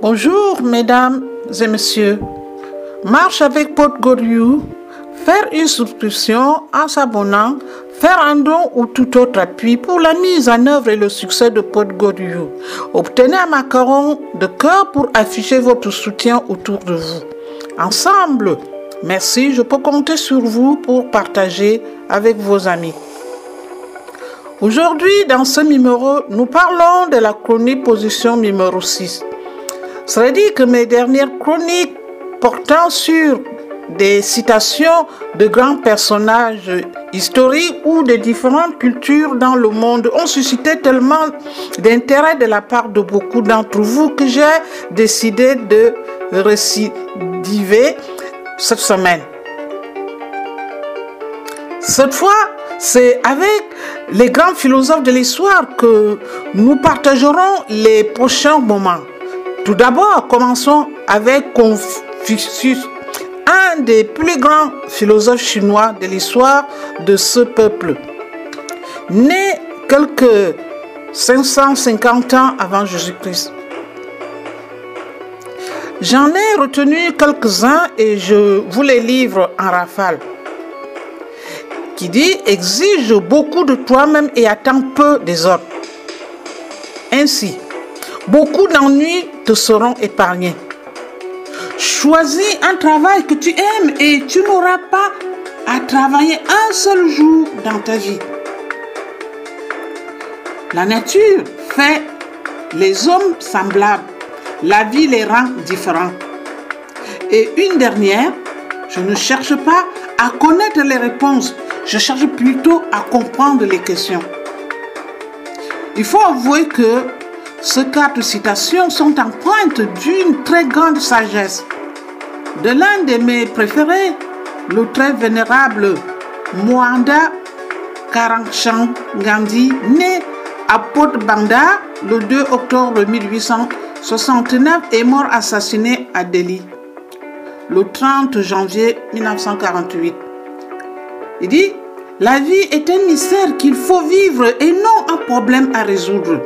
Bonjour, mesdames et messieurs. Marche avec Podgoriou, faire une souscription en s'abonnant, faire un don ou tout autre appui pour la mise en œuvre et le succès de Podgoriou. Obtenez un macaron de cœur pour afficher votre soutien autour de vous. Ensemble, merci, je peux compter sur vous pour partager avec vos amis. Aujourd'hui, dans ce numéro, nous parlons de la chronique position numéro 6. Cela dit que mes dernières chroniques portant sur des citations de grands personnages historiques ou de différentes cultures dans le monde ont suscité tellement d'intérêt de la part de beaucoup d'entre vous que j'ai décidé de récidiver cette semaine. Cette fois, c'est avec les grands philosophes de l'histoire que nous partagerons les prochains moments. Tout d'abord, commençons avec Confucius, un des plus grands philosophes chinois de l'histoire de ce peuple. Né quelques 550 ans avant Jésus-Christ. J'en ai retenu quelques-uns et je vous les livre en rafale. Qui dit exige beaucoup de toi-même et attends peu des autres. Ainsi, beaucoup d'ennuis te seront épargnés. Choisis un travail que tu aimes et tu n'auras pas à travailler un seul jour dans ta vie. La nature fait les hommes semblables. La vie les rend différents. Et une dernière, je ne cherche pas à connaître les réponses, je cherche plutôt à comprendre les questions. Il faut avouer que ces quatre citations sont empreintes d'une très grande sagesse. De l'un de mes préférés, le très vénérable Mohanda Karamchand Gandhi, né à Port Banda le 2 octobre 1869 et mort assassiné à Delhi le 30 janvier 1948. Il dit, la vie est un mystère qu'il faut vivre et non un problème à résoudre.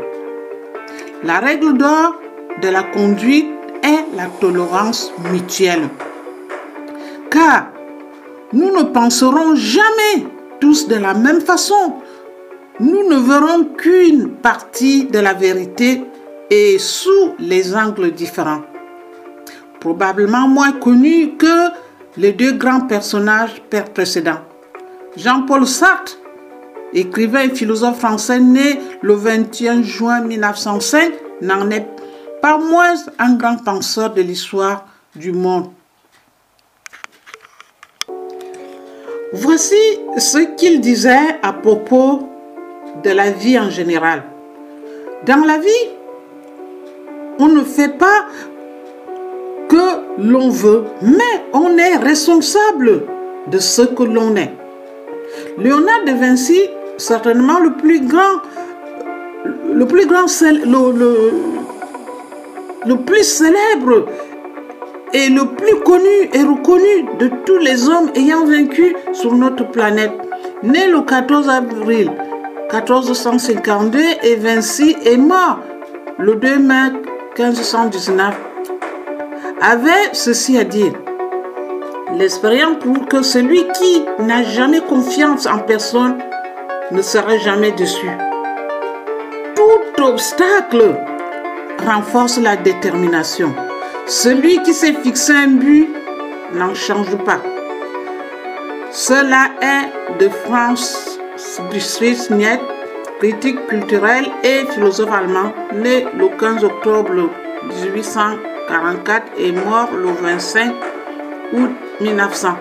La règle d'or de la conduite est la tolérance mutuelle. Car nous ne penserons jamais tous de la même façon. Nous ne verrons qu'une partie de la vérité et sous les angles différents. Probablement moins connus que les deux grands personnages précédents. Jean-Paul Sartre, écrivain et philosophe français né le 21 juin 1905, n'en est pas moins un grand penseur de l'histoire du monde. Voici ce qu'il disait à propos de la vie en général. Dans la vie, on ne fait pas que l'on veut, mais on est responsable de ce que l'on est. Léonard de Vinci, certainement le plus grand, le plus grand, le, plus célèbre et le plus connu et reconnu de tous les hommes ayant vaincu sur notre planète. Né le 14 avril 1452 et Vinci est mort le 2 mai 1519, avait ceci à dire. L'expérience prouve que celui qui n'a jamais confiance en personne ne sera jamais déçu. Tout obstacle renforce la détermination. Celui qui s'est fixé un but n'en change pas. Cela est de France Brice Niet, critique culturelle et philosophe allemand, né le 15 octobre 1844 et mort le 25 août 1900.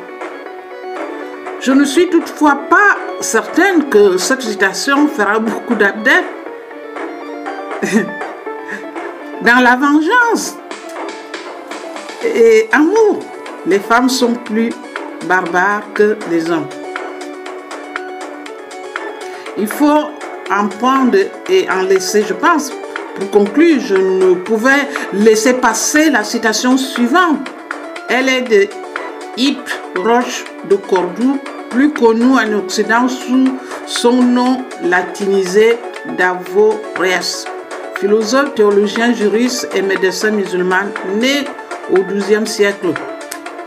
Je ne suis toutefois pas certaine que cette citation fera beaucoup d'adeptes. Dans la vengeance et amour, les femmes sont plus barbares que les hommes. Il faut en prendre et en laisser, je pense. Pour conclure, je ne pouvais laisser passer la citation suivante. Elle est de Yves Roche de Cordoue, plus connu en Occident sous son nom latinisé d'Avorias. philosophe, théologien, juriste et médecin musulman né au XIIe siècle,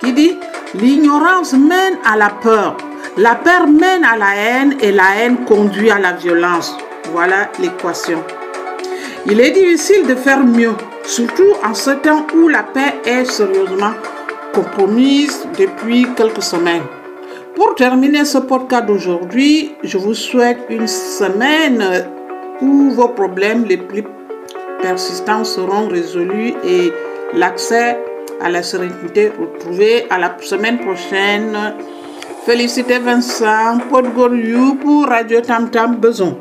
qui dit L'ignorance mène à la peur, la peur mène à la haine et la haine conduit à la violence. Voilà l'équation. Il est difficile de faire mieux, surtout en ce temps où la paix est sérieusement compromise depuis quelques semaines. Pour terminer ce podcast d'aujourd'hui, je vous souhaite une semaine où vos problèmes les plus persistants seront résolus et l'accès à la sérénité retrouvé à la semaine prochaine. Félicité Vincent, Paul pour Radio Tam Tam Beson.